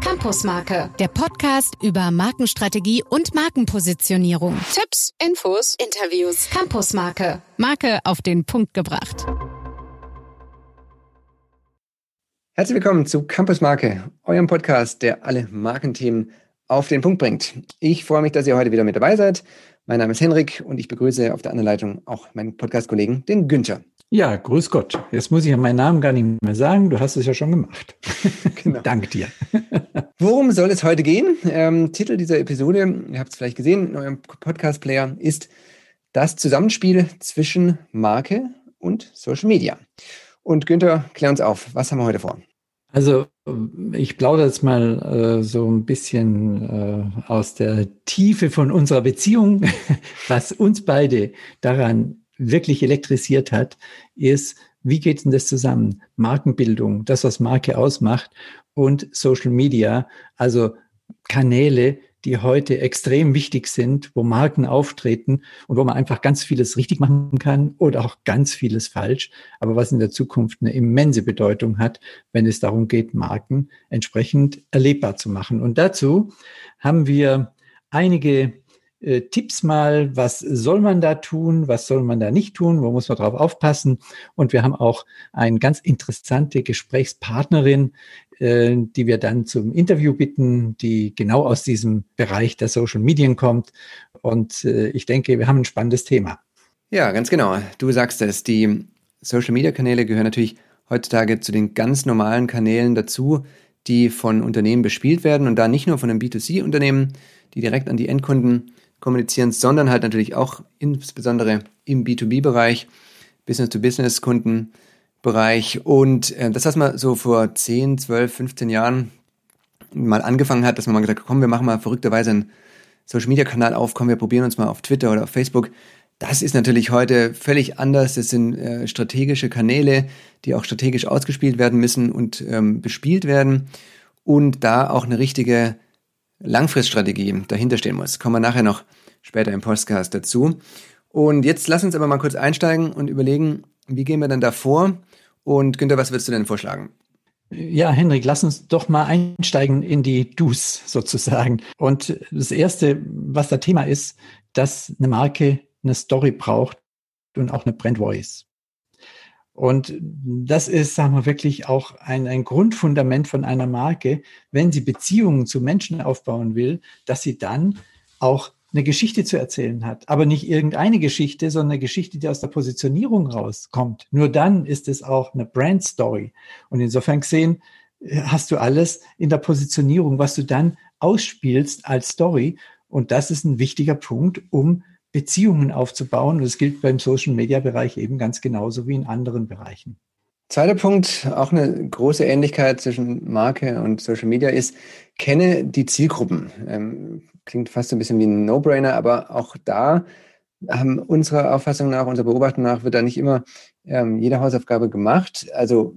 Campusmarke, der Podcast über Markenstrategie und Markenpositionierung. Tipps, Infos, Interviews. Campusmarke, Marke auf den Punkt gebracht. Herzlich willkommen zu Campusmarke, eurem Podcast, der alle Markenthemen auf den Punkt bringt. Ich freue mich, dass ihr heute wieder mit dabei seid. Mein Name ist Henrik und ich begrüße auf der anderen Leitung auch meinen Podcast-Kollegen, den Günther. Ja, grüß Gott. Jetzt muss ich ja meinen Namen gar nicht mehr sagen. Du hast es ja schon gemacht. Genau. Dank dir. Worum soll es heute gehen? Ähm, Titel dieser Episode, ihr habt es vielleicht gesehen in eurem Podcast-Player, ist das Zusammenspiel zwischen Marke und Social Media. Und Günther, klär uns auf, was haben wir heute vor? Also ich plaudere jetzt mal äh, so ein bisschen äh, aus der Tiefe von unserer Beziehung, was uns beide daran wirklich elektrisiert hat, ist, wie geht denn das zusammen? Markenbildung, das, was Marke ausmacht und Social Media, also Kanäle, die heute extrem wichtig sind, wo Marken auftreten und wo man einfach ganz vieles richtig machen kann oder auch ganz vieles falsch, aber was in der Zukunft eine immense Bedeutung hat, wenn es darum geht, Marken entsprechend erlebbar zu machen. Und dazu haben wir einige äh, Tipps mal, was soll man da tun, was soll man da nicht tun, wo muss man drauf aufpassen. Und wir haben auch eine ganz interessante Gesprächspartnerin, äh, die wir dann zum Interview bitten, die genau aus diesem Bereich der Social Medien kommt. Und äh, ich denke, wir haben ein spannendes Thema. Ja, ganz genau. Du sagst es, die Social Media Kanäle gehören natürlich heutzutage zu den ganz normalen Kanälen dazu, die von Unternehmen bespielt werden und da nicht nur von einem B2C-Unternehmen, die direkt an die Endkunden kommunizieren, sondern halt natürlich auch insbesondere im B2B-Bereich, Business-to-Business-Kundenbereich. Und äh, das, was man so vor 10, 12, 15 Jahren mal angefangen hat, dass man mal gesagt hat, komm, wir machen mal verrückterweise einen Social-Media-Kanal auf, komm, wir probieren uns mal auf Twitter oder auf Facebook. Das ist natürlich heute völlig anders. Das sind äh, strategische Kanäle, die auch strategisch ausgespielt werden müssen und ähm, bespielt werden. Und da auch eine richtige Langfriststrategie dahinter stehen muss. Kommen wir nachher noch später im Podcast dazu. Und jetzt lass uns aber mal kurz einsteigen und überlegen, wie gehen wir dann da vor? Und Günther, was würdest du denn vorschlagen? Ja, Henrik, lass uns doch mal einsteigen in die Dus sozusagen. Und das Erste, was da Thema ist, dass eine Marke eine Story braucht und auch eine Brand Voice. Und das ist, sagen wir wirklich auch ein, ein Grundfundament von einer Marke, wenn sie Beziehungen zu Menschen aufbauen will, dass sie dann auch eine Geschichte zu erzählen hat. Aber nicht irgendeine Geschichte, sondern eine Geschichte, die aus der Positionierung rauskommt. Nur dann ist es auch eine Brand Story. Und insofern gesehen, hast du alles in der Positionierung, was du dann ausspielst als Story. Und das ist ein wichtiger Punkt, um Beziehungen aufzubauen. Und das gilt beim Social-Media-Bereich eben ganz genauso wie in anderen Bereichen. Zweiter Punkt, auch eine große Ähnlichkeit zwischen Marke und Social Media ist, kenne die Zielgruppen. Ähm, klingt fast ein bisschen wie ein No-Brainer, aber auch da haben unserer Auffassung nach, unserer Beobachtung nach, wird da nicht immer ähm, jede Hausaufgabe gemacht. Also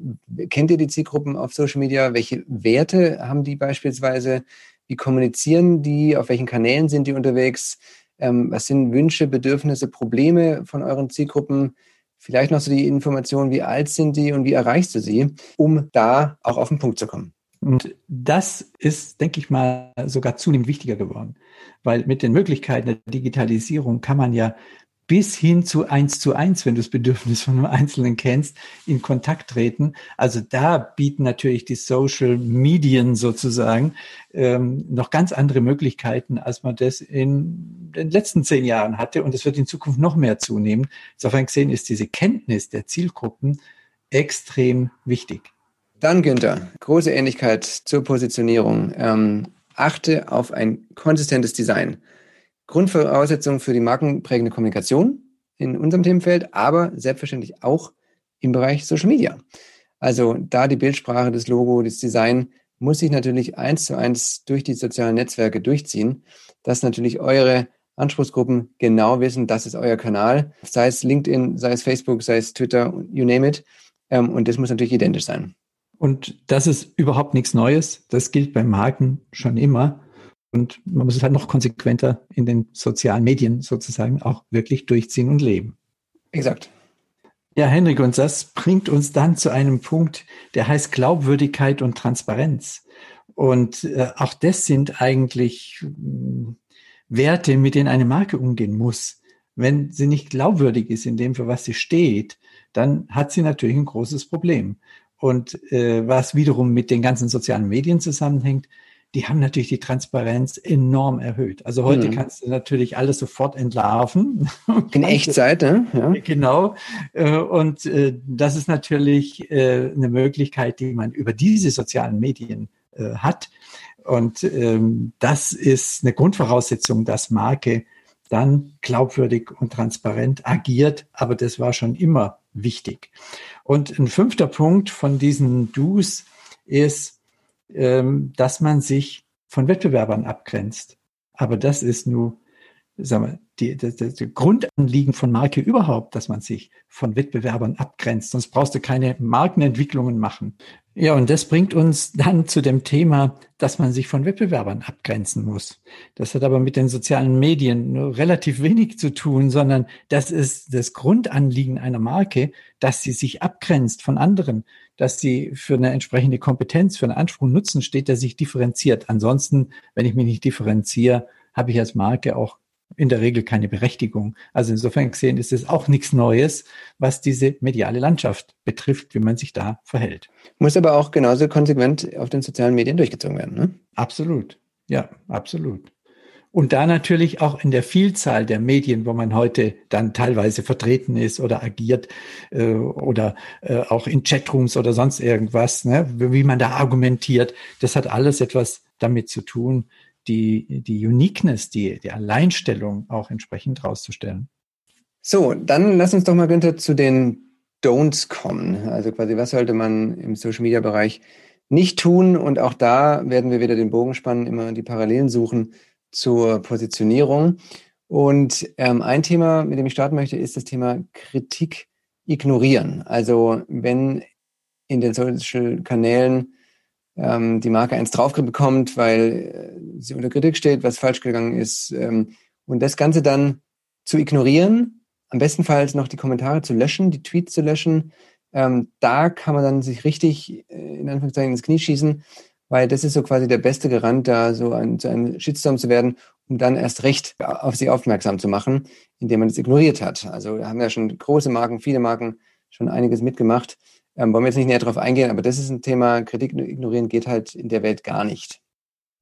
kennt ihr die Zielgruppen auf Social Media? Welche Werte haben die beispielsweise? Wie kommunizieren die? Auf welchen Kanälen sind die unterwegs? Ähm, was sind Wünsche, Bedürfnisse, Probleme von euren Zielgruppen? Vielleicht noch so die Information, wie alt sind die und wie erreichst du sie, um da auch auf den Punkt zu kommen? Und das ist, denke ich mal, sogar zunehmend wichtiger geworden, weil mit den Möglichkeiten der Digitalisierung kann man ja bis hin zu eins zu eins, wenn du das Bedürfnis von einem Einzelnen kennst, in Kontakt treten. Also da bieten natürlich die Social Medien sozusagen ähm, noch ganz andere Möglichkeiten, als man das in den letzten zehn Jahren hatte. Und es wird in Zukunft noch mehr zunehmen. Insofern gesehen ist diese Kenntnis der Zielgruppen extrem wichtig. Dann, Günther, große Ähnlichkeit zur Positionierung. Ähm, achte auf ein konsistentes Design. Grundvoraussetzung für die markenprägende Kommunikation in unserem Themenfeld, aber selbstverständlich auch im Bereich Social Media. Also da die Bildsprache, das Logo, das Design muss sich natürlich eins zu eins durch die sozialen Netzwerke durchziehen, dass natürlich eure Anspruchsgruppen genau wissen, das ist euer Kanal, sei es LinkedIn, sei es Facebook, sei es Twitter, you name it. Ähm, und das muss natürlich identisch sein. Und das ist überhaupt nichts Neues. Das gilt bei Marken schon immer. Und man muss es halt noch konsequenter in den sozialen Medien sozusagen auch wirklich durchziehen und leben. Exakt. Ja, Henrik, und das bringt uns dann zu einem Punkt, der heißt Glaubwürdigkeit und Transparenz. Und äh, auch das sind eigentlich äh, Werte, mit denen eine Marke umgehen muss. Wenn sie nicht glaubwürdig ist in dem, für was sie steht, dann hat sie natürlich ein großes Problem. Und äh, was wiederum mit den ganzen sozialen Medien zusammenhängt, die haben natürlich die Transparenz enorm erhöht. Also heute mhm. kannst du natürlich alles sofort entlarven. In Echtzeit, ne? Ja. Genau. Äh, und äh, das ist natürlich äh, eine Möglichkeit, die man über diese sozialen Medien hat. Und ähm, das ist eine Grundvoraussetzung, dass Marke dann glaubwürdig und transparent agiert. Aber das war schon immer wichtig. Und ein fünfter Punkt von diesen Do's ist, ähm, dass man sich von Wettbewerbern abgrenzt. Aber das ist nur, sagen wir, die, das, das Grundanliegen von Marke überhaupt, dass man sich von Wettbewerbern abgrenzt. Sonst brauchst du keine Markenentwicklungen machen. Ja, und das bringt uns dann zu dem Thema, dass man sich von Wettbewerbern abgrenzen muss. Das hat aber mit den sozialen Medien nur relativ wenig zu tun, sondern das ist das Grundanliegen einer Marke, dass sie sich abgrenzt von anderen, dass sie für eine entsprechende Kompetenz, für einen Anspruch Nutzen steht, der sich differenziert. Ansonsten, wenn ich mich nicht differenziere, habe ich als Marke auch in der Regel keine Berechtigung. Also insofern gesehen ist es auch nichts Neues, was diese mediale Landschaft betrifft, wie man sich da verhält. Muss aber auch genauso konsequent auf den sozialen Medien durchgezogen werden, ne? Absolut. Ja, absolut. Und da natürlich auch in der Vielzahl der Medien, wo man heute dann teilweise vertreten ist oder agiert äh, oder äh, auch in Chatrooms oder sonst irgendwas, ne, wie man da argumentiert, das hat alles etwas damit zu tun, die, die Uniqueness, die, die Alleinstellung auch entsprechend rauszustellen. So, dann lass uns doch mal, Günther, zu den Don'ts kommen. Also quasi, was sollte man im Social-Media-Bereich nicht tun? Und auch da werden wir wieder den Bogen spannen, immer die Parallelen suchen zur Positionierung. Und ähm, ein Thema, mit dem ich starten möchte, ist das Thema Kritik ignorieren. Also wenn in den Social-Kanälen ähm, die Marke eins drauf bekommt, weil äh, sie unter Kritik steht, was falsch gegangen ist. Ähm, und das Ganze dann zu ignorieren, am bestenfalls noch die Kommentare zu löschen, die Tweets zu löschen, ähm, da kann man dann sich richtig äh, in Anführungszeichen ins Knie schießen, weil das ist so quasi der beste Garant, da so ein, zu einem Shitstorm zu werden, um dann erst recht auf sie aufmerksam zu machen, indem man es ignoriert hat. Also haben ja schon große Marken, viele Marken schon einiges mitgemacht. Ähm, wollen wir jetzt nicht näher darauf eingehen, aber das ist ein Thema, Kritik ignorieren geht halt in der Welt gar nicht.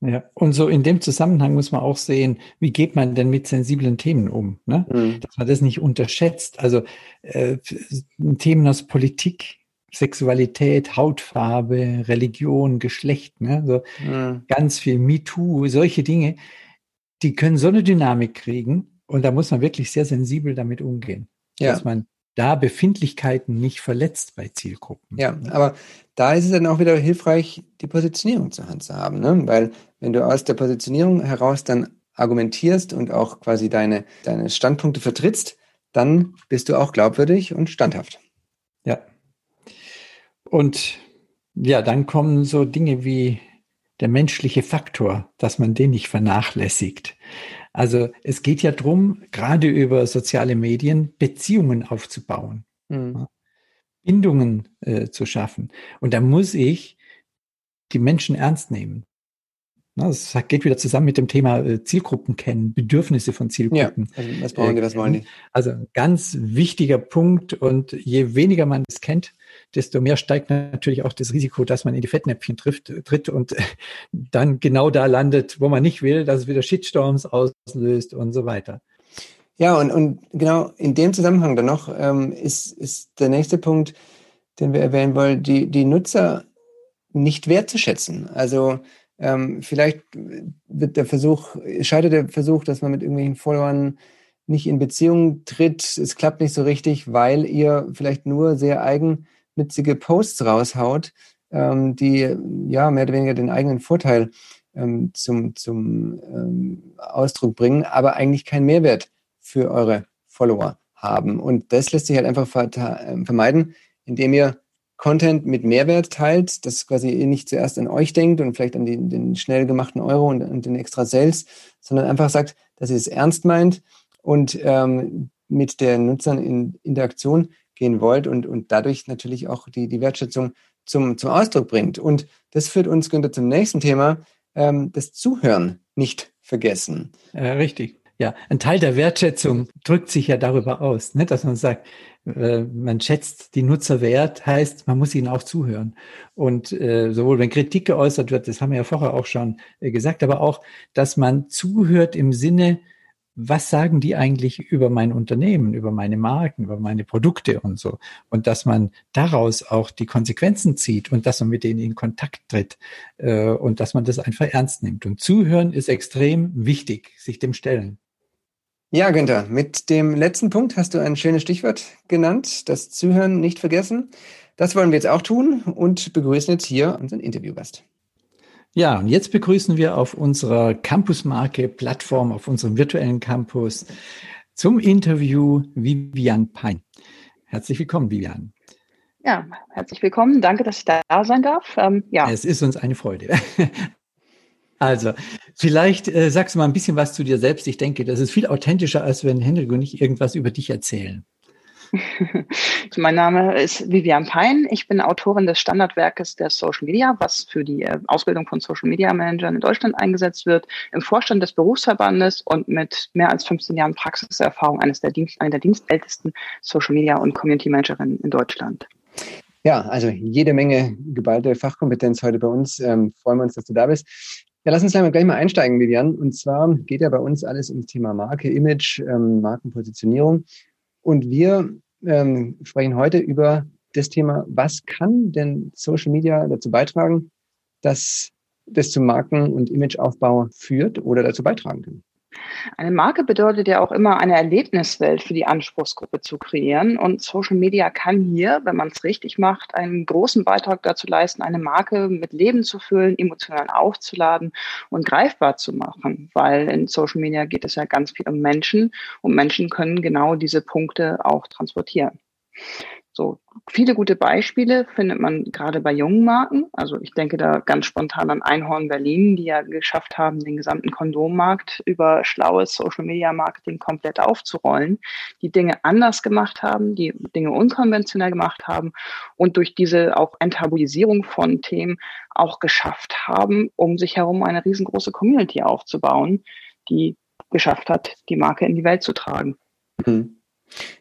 Ja, und so in dem Zusammenhang muss man auch sehen, wie geht man denn mit sensiblen Themen um, ne? Mhm. dass man das nicht unterschätzt. Also äh, Themen aus Politik, Sexualität, Hautfarbe, Religion, Geschlecht, ne? so mhm. ganz viel MeToo, solche Dinge, die können so eine Dynamik kriegen und da muss man wirklich sehr sensibel damit umgehen, ja. dass man da Befindlichkeiten nicht verletzt bei Zielgruppen. Ja, aber da ist es dann auch wieder hilfreich, die Positionierung zur Hand zu haben, ne? weil wenn du aus der Positionierung heraus dann argumentierst und auch quasi deine, deine Standpunkte vertrittst, dann bist du auch glaubwürdig und standhaft. Und ja, dann kommen so Dinge wie der menschliche Faktor, dass man den nicht vernachlässigt. Also es geht ja darum, gerade über soziale Medien Beziehungen aufzubauen, mhm. Bindungen äh, zu schaffen. Und da muss ich die Menschen ernst nehmen. Das geht wieder zusammen mit dem Thema äh, Zielgruppen kennen, Bedürfnisse von Zielgruppen. Ja, also was brauchen die, was wollen die? Also ganz wichtiger Punkt und je weniger man es kennt, desto mehr steigt natürlich auch das Risiko, dass man in die Fettnäpfchen trifft, tritt und dann genau da landet, wo man nicht will, dass es wieder Shitstorms auslöst und so weiter. Ja, und, und genau in dem Zusammenhang dann noch ähm, ist, ist der nächste Punkt, den wir erwähnen wollen, die, die Nutzer nicht wertzuschätzen. Also ähm, vielleicht wird der Versuch, scheitert der Versuch, dass man mit irgendwelchen Followern nicht in Beziehung tritt. Es klappt nicht so richtig, weil ihr vielleicht nur sehr eigennützige Posts raushaut, ähm, die ja mehr oder weniger den eigenen Vorteil ähm, zum, zum ähm, Ausdruck bringen, aber eigentlich keinen Mehrwert für eure Follower haben. Und das lässt sich halt einfach ähm, vermeiden, indem ihr Content mit Mehrwert teilt, dass quasi ihr nicht zuerst an euch denkt und vielleicht an den, den schnell gemachten Euro und, und, den extra Sales, sondern einfach sagt, dass ihr es ernst meint und ähm, mit den Nutzern in Interaktion gehen wollt und, und dadurch natürlich auch die, die Wertschätzung zum, zum Ausdruck bringt. Und das führt uns, Günther, zum nächsten Thema, ähm, das Zuhören nicht vergessen. Äh, richtig. Ja, ein Teil der Wertschätzung drückt sich ja darüber aus, ne, dass man sagt, äh, man schätzt die Nutzer wert, heißt, man muss ihnen auch zuhören. Und äh, sowohl wenn Kritik geäußert wird, das haben wir ja vorher auch schon äh, gesagt, aber auch, dass man zuhört im Sinne, was sagen die eigentlich über mein Unternehmen, über meine Marken, über meine Produkte und so. Und dass man daraus auch die Konsequenzen zieht und dass man mit denen in Kontakt tritt äh, und dass man das einfach ernst nimmt. Und zuhören ist extrem wichtig, sich dem stellen. Ja, Günther, mit dem letzten Punkt hast du ein schönes Stichwort genannt, das Zuhören nicht vergessen. Das wollen wir jetzt auch tun und begrüßen jetzt hier unseren Interviewgast. Ja, und jetzt begrüßen wir auf unserer Campusmarke-Plattform, auf unserem virtuellen Campus zum Interview Vivian Pein. Herzlich willkommen, Vivian. Ja, herzlich willkommen. Danke, dass ich da sein darf. Ähm, ja. Es ist uns eine Freude. Also, vielleicht äh, sagst du mal ein bisschen was zu dir selbst. Ich denke, das ist viel authentischer, als wenn Henrik und ich irgendwas über dich erzählen. mein Name ist Vivian Pein. Ich bin Autorin des Standardwerkes der Social Media, was für die äh, Ausbildung von Social Media Managern in Deutschland eingesetzt wird, im Vorstand des Berufsverbandes und mit mehr als 15 Jahren Praxiserfahrung eines der Dienst, einer der dienstältesten Social Media und Community Managerinnen in Deutschland. Ja, also jede Menge geballte Fachkompetenz heute bei uns. Ähm, freuen wir uns, dass du da bist. Ja, lass uns gleich mal einsteigen, Vivian. Und zwar geht ja bei uns alles ums Thema Marke, Image, ähm, Markenpositionierung. Und wir ähm, sprechen heute über das Thema, was kann denn Social Media dazu beitragen, dass das zum Marken- und Imageaufbau führt oder dazu beitragen kann? Eine Marke bedeutet ja auch immer eine Erlebniswelt für die Anspruchsgruppe zu kreieren. Und Social Media kann hier, wenn man es richtig macht, einen großen Beitrag dazu leisten, eine Marke mit Leben zu füllen, emotional aufzuladen und greifbar zu machen. Weil in Social Media geht es ja ganz viel um Menschen und Menschen können genau diese Punkte auch transportieren. So viele gute Beispiele findet man gerade bei jungen Marken. Also ich denke da ganz spontan an Einhorn Berlin, die ja geschafft haben, den gesamten Kondommarkt über schlaues Social Media Marketing komplett aufzurollen, die Dinge anders gemacht haben, die Dinge unkonventionell gemacht haben und durch diese auch Enttabuisierung von Themen auch geschafft haben, um sich herum eine riesengroße Community aufzubauen, die geschafft hat, die Marke in die Welt zu tragen. Mhm.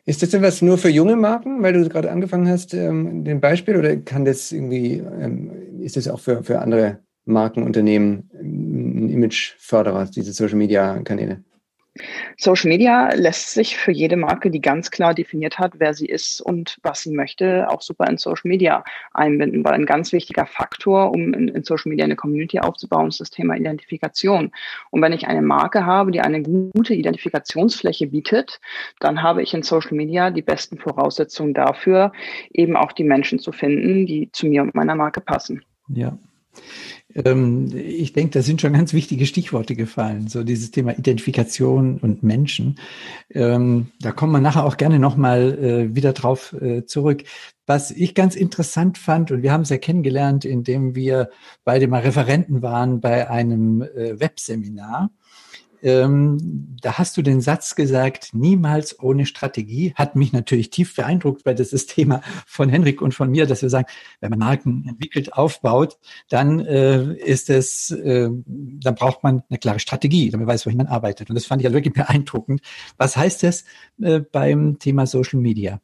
Ist das etwas nur für junge Marken, weil du gerade angefangen hast, ähm, den Beispiel, oder kann das irgendwie, ähm, ist das auch für, für andere Markenunternehmen ein Imageförderer, diese Social Media Kanäle? Social Media lässt sich für jede Marke, die ganz klar definiert hat, wer sie ist und was sie möchte, auch super in Social Media einbinden, weil ein ganz wichtiger Faktor, um in, in Social Media eine Community aufzubauen, ist das Thema Identifikation. Und wenn ich eine Marke habe, die eine gute Identifikationsfläche bietet, dann habe ich in Social Media die besten Voraussetzungen dafür, eben auch die Menschen zu finden, die zu mir und meiner Marke passen. Ja. Ähm, ich denke, da sind schon ganz wichtige Stichworte gefallen, so dieses Thema Identifikation und Menschen. Ähm, da kommen wir nachher auch gerne nochmal äh, wieder drauf äh, zurück. Was ich ganz interessant fand, und wir haben es ja kennengelernt, indem wir beide mal Referenten waren bei einem äh, Webseminar ähm, da hast du den Satz gesagt, niemals ohne Strategie. Hat mich natürlich tief beeindruckt, weil das ist Thema von Henrik und von mir, dass wir sagen, wenn man Marken entwickelt, aufbaut, dann äh, ist es, äh, dann braucht man eine klare Strategie, damit man weiß, wohin man arbeitet. Und das fand ich halt wirklich beeindruckend. Was heißt das äh, beim Thema Social Media?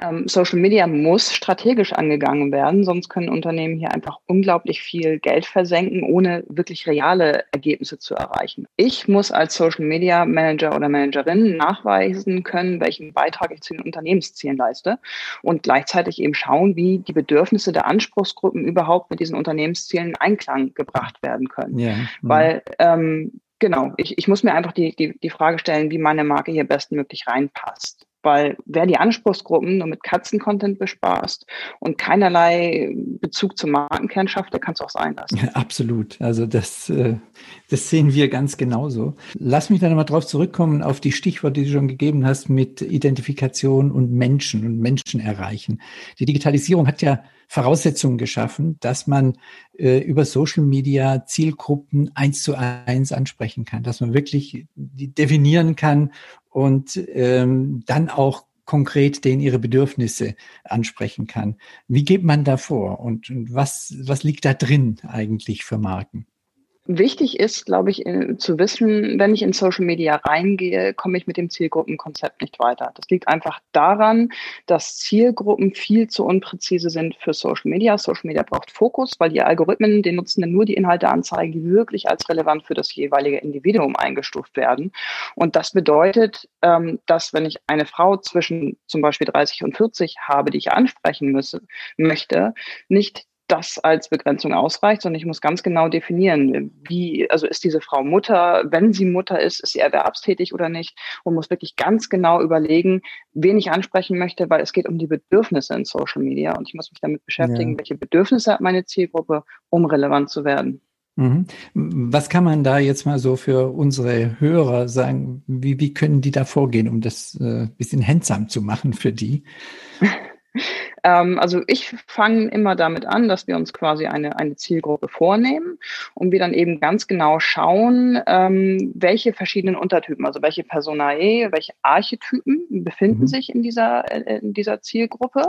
Ähm, Social Media muss strategisch angegangen werden, sonst können Unternehmen hier einfach unglaublich viel Geld versenken, ohne wirklich reale Ergebnisse zu erreichen. Ich muss als Social Media Manager oder Managerin nachweisen können, welchen Beitrag ich zu den Unternehmenszielen leiste und gleichzeitig eben schauen, wie die Bedürfnisse der Anspruchsgruppen überhaupt mit diesen Unternehmenszielen in Einklang gebracht werden können. Ja. Mhm. Weil ähm, Genau, ich, ich muss mir einfach die, die, die Frage stellen, wie meine Marke hier bestmöglich reinpasst weil wer die Anspruchsgruppen nur mit Katzen-Content bespaßt und keinerlei Bezug zum Markenkern schafft, der kann es auch sein lassen. Ja, absolut. Also das, äh, das sehen wir ganz genauso. Lass mich dann nochmal drauf zurückkommen auf die Stichworte, die du schon gegeben hast mit Identifikation und Menschen und Menschen erreichen. Die Digitalisierung hat ja Voraussetzungen geschaffen, dass man äh, über Social Media Zielgruppen eins zu eins ansprechen kann, dass man wirklich definieren kann und ähm, dann auch konkret denen ihre Bedürfnisse ansprechen kann. Wie geht man da vor und, und was, was liegt da drin eigentlich für Marken? Wichtig ist, glaube ich, äh, zu wissen, wenn ich in Social Media reingehe, komme ich mit dem Zielgruppenkonzept nicht weiter. Das liegt einfach daran, dass Zielgruppen viel zu unpräzise sind für Social Media. Social Media braucht Fokus, weil die Algorithmen den Nutzenden nur die Inhalte anzeigen, die wirklich als relevant für das jeweilige Individuum eingestuft werden. Und das bedeutet, ähm, dass wenn ich eine Frau zwischen zum Beispiel 30 und 40 habe, die ich ansprechen müsse, möchte, nicht das als Begrenzung ausreicht, sondern ich muss ganz genau definieren, wie, also ist diese Frau Mutter, wenn sie Mutter ist, ist sie erwerbstätig oder nicht und muss wirklich ganz genau überlegen, wen ich ansprechen möchte, weil es geht um die Bedürfnisse in Social Media und ich muss mich damit beschäftigen, ja. welche Bedürfnisse hat meine Zielgruppe, um relevant zu werden. Mhm. Was kann man da jetzt mal so für unsere Hörer sagen? Wie, wie können die da vorgehen, um das äh, bisschen handsam zu machen für die? Ähm, also ich fange immer damit an, dass wir uns quasi eine, eine Zielgruppe vornehmen und wir dann eben ganz genau schauen, ähm, welche verschiedenen Untertypen, also welche Personae, welche Archetypen befinden mhm. sich in dieser, äh, in dieser Zielgruppe.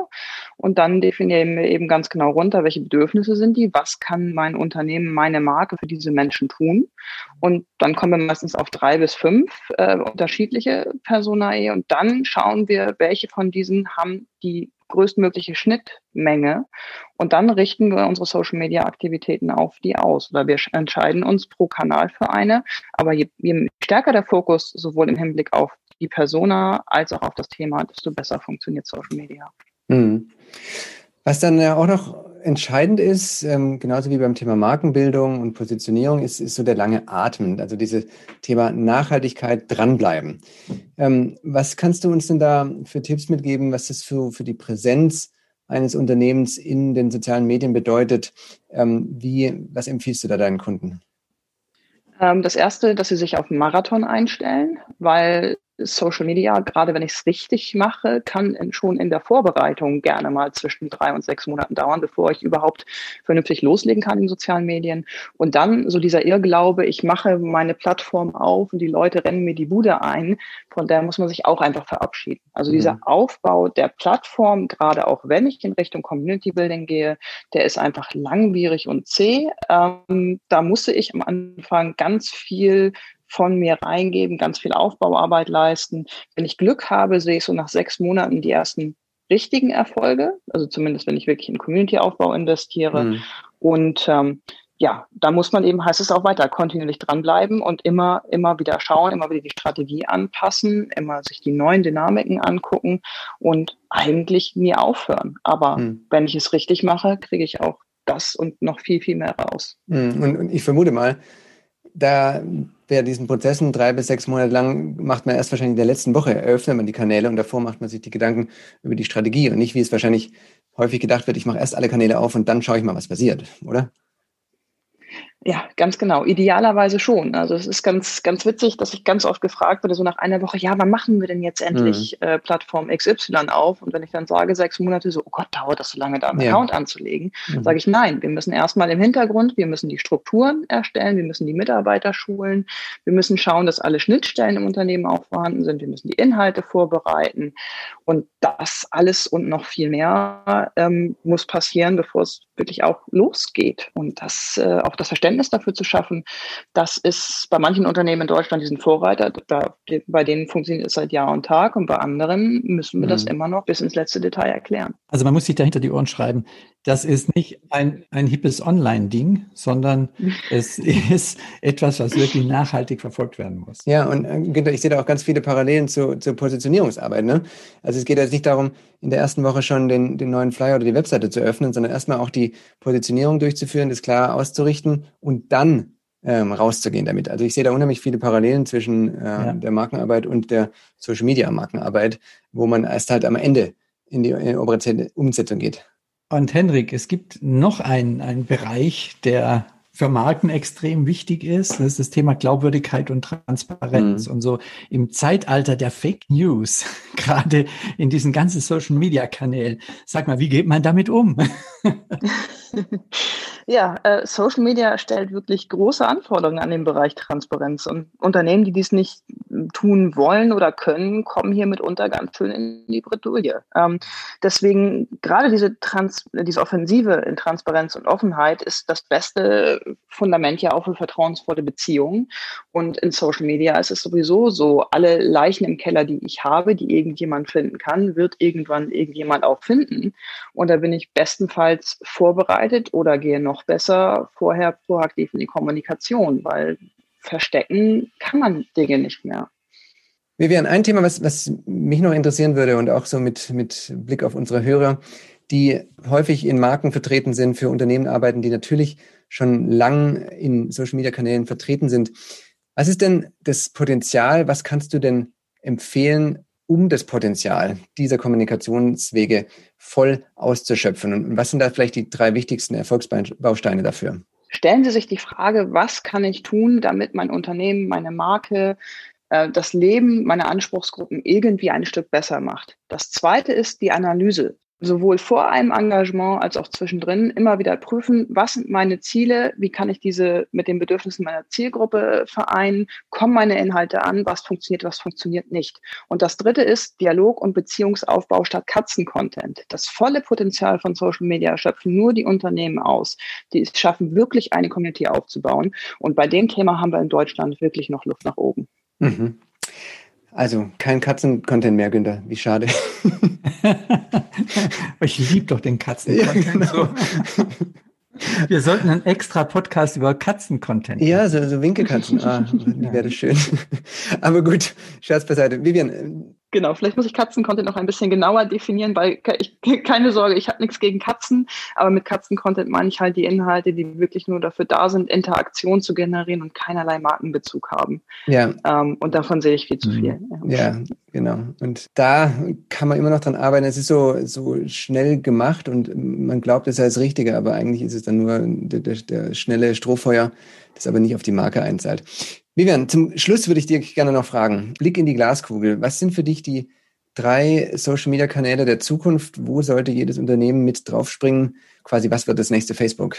Und dann definieren wir eben ganz genau runter, welche Bedürfnisse sind die, was kann mein Unternehmen, meine Marke für diese Menschen tun. Und dann kommen wir meistens auf drei bis fünf äh, unterschiedliche Personae und dann schauen wir, welche von diesen haben die größtmögliche Schnittmenge. Und dann richten wir unsere Social-Media-Aktivitäten auf die aus. Oder wir entscheiden uns pro Kanal für eine. Aber je, je stärker der Fokus sowohl im Hinblick auf die Persona als auch auf das Thema, desto besser funktioniert Social Media. Mhm. Was dann ja auch noch entscheidend ist, ähm, genauso wie beim Thema Markenbildung und Positionierung, ist, ist so der lange Atmen, also dieses Thema Nachhaltigkeit dranbleiben. Ähm, was kannst du uns denn da für Tipps mitgeben, was das für, für die Präsenz eines Unternehmens in den sozialen Medien bedeutet? Ähm, wie, was empfiehlst du da deinen Kunden? Ähm, das erste, dass sie sich auf einen Marathon einstellen, weil Social Media, gerade wenn ich es richtig mache, kann schon in der Vorbereitung gerne mal zwischen drei und sechs Monaten dauern, bevor ich überhaupt vernünftig loslegen kann in sozialen Medien. Und dann so dieser Irrglaube, ich mache meine Plattform auf und die Leute rennen mir die Bude ein, von der muss man sich auch einfach verabschieden. Also dieser mhm. Aufbau der Plattform, gerade auch wenn ich in Richtung Community Building gehe, der ist einfach langwierig und zäh. Ähm, da musste ich am Anfang ganz viel von mir reingeben, ganz viel Aufbauarbeit leisten. Wenn ich Glück habe, sehe ich so nach sechs Monaten die ersten richtigen Erfolge, also zumindest wenn ich wirklich in Community-Aufbau investiere. Mhm. Und ähm, ja, da muss man eben, heißt es auch weiter, kontinuierlich dranbleiben und immer, immer wieder schauen, immer wieder die Strategie anpassen, immer sich die neuen Dynamiken angucken und eigentlich nie aufhören. Aber mhm. wenn ich es richtig mache, kriege ich auch das und noch viel, viel mehr raus. Mhm. Und, und ich vermute mal, da bei diesen Prozessen drei bis sechs Monate lang macht man erst wahrscheinlich in der letzten Woche, eröffnet man die Kanäle und davor macht man sich die Gedanken über die Strategie und nicht, wie es wahrscheinlich häufig gedacht wird, ich mache erst alle Kanäle auf und dann schaue ich mal, was passiert, oder? Ja, ganz genau. Idealerweise schon. Also es ist ganz, ganz witzig, dass ich ganz oft gefragt werde, so nach einer Woche, ja, wann machen wir denn jetzt endlich mhm. äh, Plattform XY auf? Und wenn ich dann sage, sechs Monate, so, oh Gott, dauert das so lange, da einen ja. Account anzulegen, mhm. sage ich, nein, wir müssen erstmal im Hintergrund, wir müssen die Strukturen erstellen, wir müssen die Mitarbeiter schulen, wir müssen schauen, dass alle Schnittstellen im Unternehmen auch vorhanden sind, wir müssen die Inhalte vorbereiten. Und das alles und noch viel mehr ähm, muss passieren, bevor es wirklich auch losgeht. Und das, äh, auch das Verständnis Verständnis dafür zu schaffen. Das ist bei manchen Unternehmen in Deutschland, die sind Vorreiter, da, bei denen funktioniert es seit Jahr und Tag und bei anderen müssen wir mhm. das immer noch bis ins letzte Detail erklären. Also man muss sich dahinter die Ohren schreiben. Das ist nicht ein, ein hippes Online-Ding, sondern es ist etwas, was wirklich nachhaltig verfolgt werden muss. Ja, und äh, ich sehe da auch ganz viele Parallelen zu, zur Positionierungsarbeit. Ne? Also es geht jetzt nicht darum, in der ersten Woche schon den, den neuen Flyer oder die Webseite zu öffnen, sondern erstmal auch die Positionierung durchzuführen, das klar auszurichten und dann ähm, rauszugehen damit. Also ich sehe da unheimlich viele Parallelen zwischen äh, ja. der Markenarbeit und der Social Media Markenarbeit, wo man erst halt am Ende in die, in die operationelle Umsetzung geht. Und Henrik, es gibt noch einen, einen Bereich, der für Marken extrem wichtig ist. Das ist das Thema Glaubwürdigkeit und Transparenz. Mhm. Und so im Zeitalter der Fake News, gerade in diesen ganzen Social Media Kanälen, sag mal, wie geht man damit um? ja, äh, Social Media stellt wirklich große Anforderungen an den Bereich Transparenz. Und Unternehmen, die dies nicht tun wollen oder können, kommen hier mitunter ganz schön in die Bredouille. Ähm, deswegen gerade diese, Trans diese Offensive in Transparenz und Offenheit ist das beste Fundament ja auch für vertrauensvolle Beziehungen. Und in Social Media ist es sowieso so, alle Leichen im Keller, die ich habe, die irgendjemand finden kann, wird irgendwann irgendjemand auch finden. Und da bin ich bestenfalls vorbereitet oder gehe noch besser vorher proaktiv in die Kommunikation, weil verstecken kann man Dinge nicht mehr. Vivian, ein Thema, was, was mich noch interessieren würde und auch so mit, mit Blick auf unsere Hörer, die häufig in Marken vertreten sind, für Unternehmen arbeiten, die natürlich schon lang in Social-Media-Kanälen vertreten sind. Was ist denn das Potenzial? Was kannst du denn empfehlen, um das Potenzial dieser Kommunikationswege voll auszuschöpfen? Und was sind da vielleicht die drei wichtigsten Erfolgsbausteine dafür? Stellen Sie sich die Frage, was kann ich tun, damit mein Unternehmen, meine Marke, äh, das Leben meiner Anspruchsgruppen irgendwie ein Stück besser macht. Das zweite ist die Analyse sowohl vor einem Engagement als auch zwischendrin immer wieder prüfen, was sind meine Ziele, wie kann ich diese mit den Bedürfnissen meiner Zielgruppe vereinen, kommen meine Inhalte an, was funktioniert, was funktioniert nicht. Und das dritte ist Dialog und Beziehungsaufbau statt Katzen-Content. Das volle Potenzial von Social Media schöpfen nur die Unternehmen aus, die es schaffen, wirklich eine Community aufzubauen. Und bei dem Thema haben wir in Deutschland wirklich noch Luft nach oben. Mhm. Also kein Katzen-Content mehr, Günther. Wie schade. ich liebe doch den Katzen-Content. Ja, genau. Wir sollten einen extra Podcast über Katzen-Content Ja, so, so Winkelkatzen. Ah, wäre das schön. Aber gut, Scherz beiseite. Vivian, Genau, vielleicht muss ich Katzen-Content noch ein bisschen genauer definieren, weil ich, keine Sorge, ich habe nichts gegen Katzen, aber mit Katzen-Content meine ich halt die Inhalte, die wirklich nur dafür da sind, Interaktion zu generieren und keinerlei Markenbezug haben. Ja. Ähm, und davon sehe ich viel zu viel. Mhm. Ja, genau. Und da kann man immer noch dran arbeiten. Es ist so, so schnell gemacht und man glaubt, es sei das Richtige, aber eigentlich ist es dann nur der, der, der schnelle Strohfeuer, das aber nicht auf die Marke einzahlt. Vivian, zum Schluss würde ich dir gerne noch fragen. Blick in die Glaskugel. Was sind für dich die drei Social Media Kanäle der Zukunft? Wo sollte jedes Unternehmen mit draufspringen? Quasi, was wird das nächste Facebook?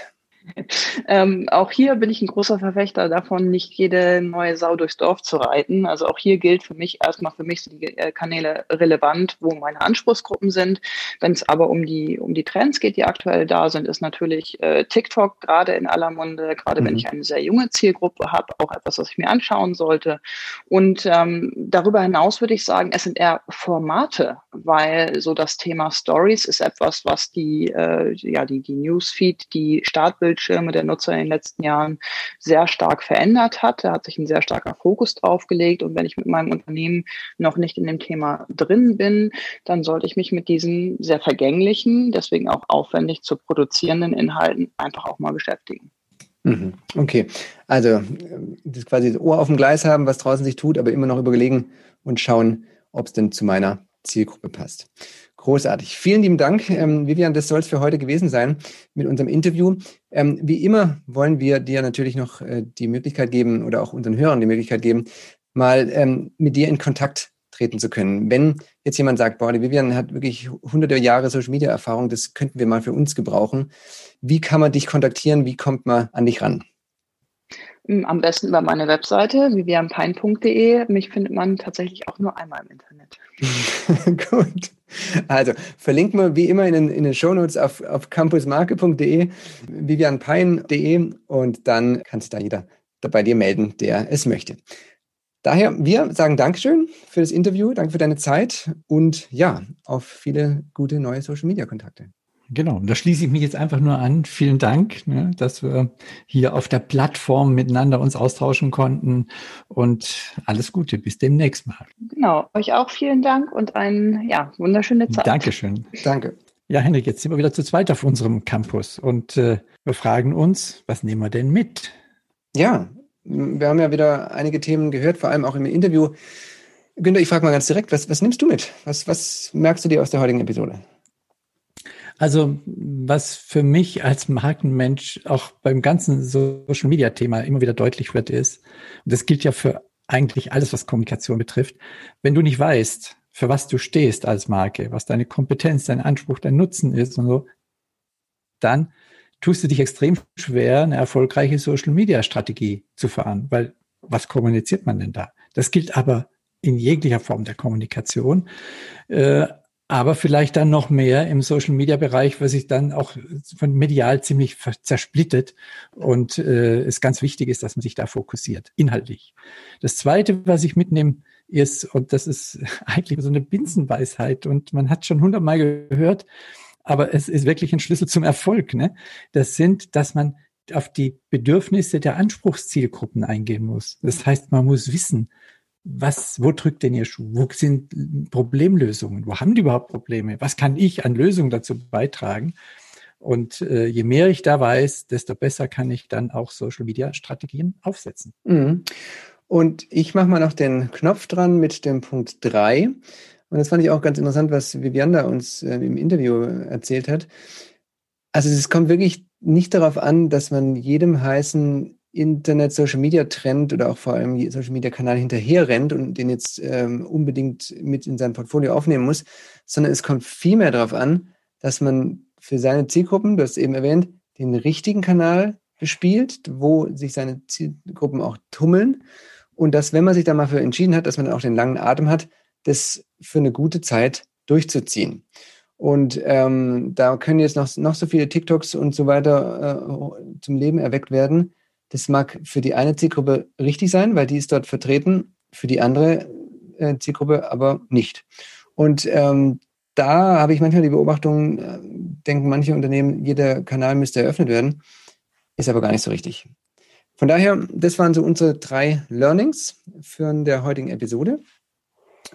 ähm, auch hier bin ich ein großer Verfechter davon, nicht jede neue Sau durchs Dorf zu reiten. Also auch hier gilt für mich erstmal für mich sind die äh, Kanäle relevant, wo meine Anspruchsgruppen sind. Wenn es aber um die um die Trends geht, die aktuell da sind, ist natürlich äh, TikTok gerade in aller Munde. Gerade mhm. wenn ich eine sehr junge Zielgruppe habe, auch etwas, was ich mir anschauen sollte. Und ähm, darüber hinaus würde ich sagen, es sind eher Formate, weil so das Thema Stories ist etwas, was die äh, ja die die Newsfeed, die Startbild Bildschirme der Nutzer in den letzten Jahren sehr stark verändert hat. Da hat sich ein sehr starker Fokus drauf gelegt. Und wenn ich mit meinem Unternehmen noch nicht in dem Thema drin bin, dann sollte ich mich mit diesen sehr vergänglichen, deswegen auch aufwendig zu produzierenden Inhalten einfach auch mal beschäftigen. Mhm. Okay, also das quasi das Ohr auf dem Gleis haben, was draußen sich tut, aber immer noch überlegen und schauen, ob es denn zu meiner Zielgruppe passt. Großartig. Vielen lieben Dank, ähm, Vivian. Das soll es für heute gewesen sein mit unserem Interview. Ähm, wie immer wollen wir dir natürlich noch äh, die Möglichkeit geben oder auch unseren Hörern die Möglichkeit geben, mal ähm, mit dir in Kontakt treten zu können. Wenn jetzt jemand sagt, boah, die Vivian hat wirklich hunderte Jahre Social Media Erfahrung, das könnten wir mal für uns gebrauchen. Wie kann man dich kontaktieren? Wie kommt man an dich ran? Hm, am besten über meine Webseite vivianpein.de. Mich findet man tatsächlich auch nur einmal im Internet. Gut. Also verlinken wir wie immer in den, in den Shownotes auf, auf campusmarke.de, vivianpein.de und dann kann sich da jeder bei dir melden, der es möchte. Daher, wir sagen Dankeschön für das Interview, danke für deine Zeit und ja, auf viele gute neue Social Media Kontakte. Genau, da schließe ich mich jetzt einfach nur an. Vielen Dank, ne, dass wir hier auf der Plattform miteinander uns austauschen konnten und alles Gute, bis demnächst mal. Genau, euch auch vielen Dank und eine ja, wunderschöne Zeit. Dankeschön. Danke. Ja, Henrik, jetzt sind wir wieder zu zweit auf unserem Campus und äh, wir fragen uns, was nehmen wir denn mit? Ja, wir haben ja wieder einige Themen gehört, vor allem auch im Interview. Günther, ich frage mal ganz direkt, was, was nimmst du mit? Was, was merkst du dir aus der heutigen Episode? Also was für mich als Markenmensch auch beim ganzen Social Media Thema immer wieder deutlich wird ist, und das gilt ja für eigentlich alles, was Kommunikation betrifft, wenn du nicht weißt, für was du stehst als Marke, was deine Kompetenz, dein Anspruch, dein Nutzen ist und so, dann tust du dich extrem schwer, eine erfolgreiche Social Media Strategie zu fahren, weil was kommuniziert man denn da? Das gilt aber in jeglicher Form der Kommunikation. Äh, aber vielleicht dann noch mehr im Social Media Bereich, was sich dann auch von medial ziemlich zersplittet und äh, es ganz wichtig ist, dass man sich da fokussiert, inhaltlich. Das zweite, was ich mitnehme, ist, und das ist eigentlich so eine Binsenweisheit und man hat schon hundertmal gehört, aber es ist wirklich ein Schlüssel zum Erfolg. Ne? Das sind, dass man auf die Bedürfnisse der Anspruchszielgruppen eingehen muss. Das heißt, man muss wissen, was, wo drückt denn Ihr Schuh? Wo sind Problemlösungen? Wo haben die überhaupt Probleme? Was kann ich an Lösungen dazu beitragen? Und äh, je mehr ich da weiß, desto besser kann ich dann auch Social Media Strategien aufsetzen. Mhm. Und ich mache mal noch den Knopf dran mit dem Punkt drei. Und das fand ich auch ganz interessant, was Vivianda uns äh, im Interview erzählt hat. Also es kommt wirklich nicht darauf an, dass man jedem heißen Internet, Social Media Trend oder auch vor allem Social Media Kanal hinterher rennt und den jetzt ähm, unbedingt mit in sein Portfolio aufnehmen muss, sondern es kommt vielmehr darauf an, dass man für seine Zielgruppen, du hast eben erwähnt, den richtigen Kanal bespielt, wo sich seine Zielgruppen auch tummeln und dass, wenn man sich da mal für entschieden hat, dass man auch den langen Atem hat, das für eine gute Zeit durchzuziehen. Und ähm, da können jetzt noch, noch so viele TikToks und so weiter äh, zum Leben erweckt werden. Das mag für die eine Zielgruppe richtig sein, weil die ist dort vertreten, für die andere äh, Zielgruppe aber nicht. Und ähm, da habe ich manchmal die Beobachtung, äh, denken manche Unternehmen, jeder Kanal müsste eröffnet werden, ist aber gar nicht so richtig. Von daher, das waren so unsere drei Learnings für der heutigen Episode.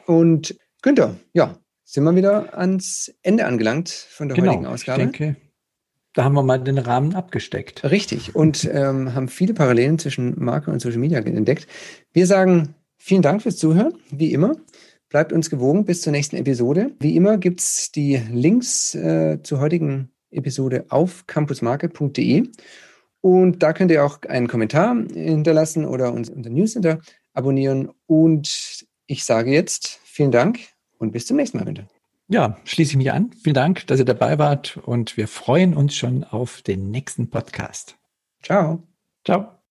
Und Günther, ja, sind wir wieder ans Ende angelangt von der genau, heutigen Ausgabe. Ich denke, da haben wir mal den Rahmen abgesteckt. Richtig. Und ähm, haben viele Parallelen zwischen Marke und Social Media entdeckt. Wir sagen vielen Dank fürs Zuhören, wie immer. Bleibt uns gewogen bis zur nächsten Episode. Wie immer gibt es die Links äh, zur heutigen Episode auf campusmarke.de. Und da könnt ihr auch einen Kommentar hinterlassen oder uns unser Newsletter abonnieren. Und ich sage jetzt vielen Dank und bis zum nächsten Mal, bitte. Ja, schließe ich mich an. Vielen Dank, dass ihr dabei wart und wir freuen uns schon auf den nächsten Podcast. Ciao. Ciao.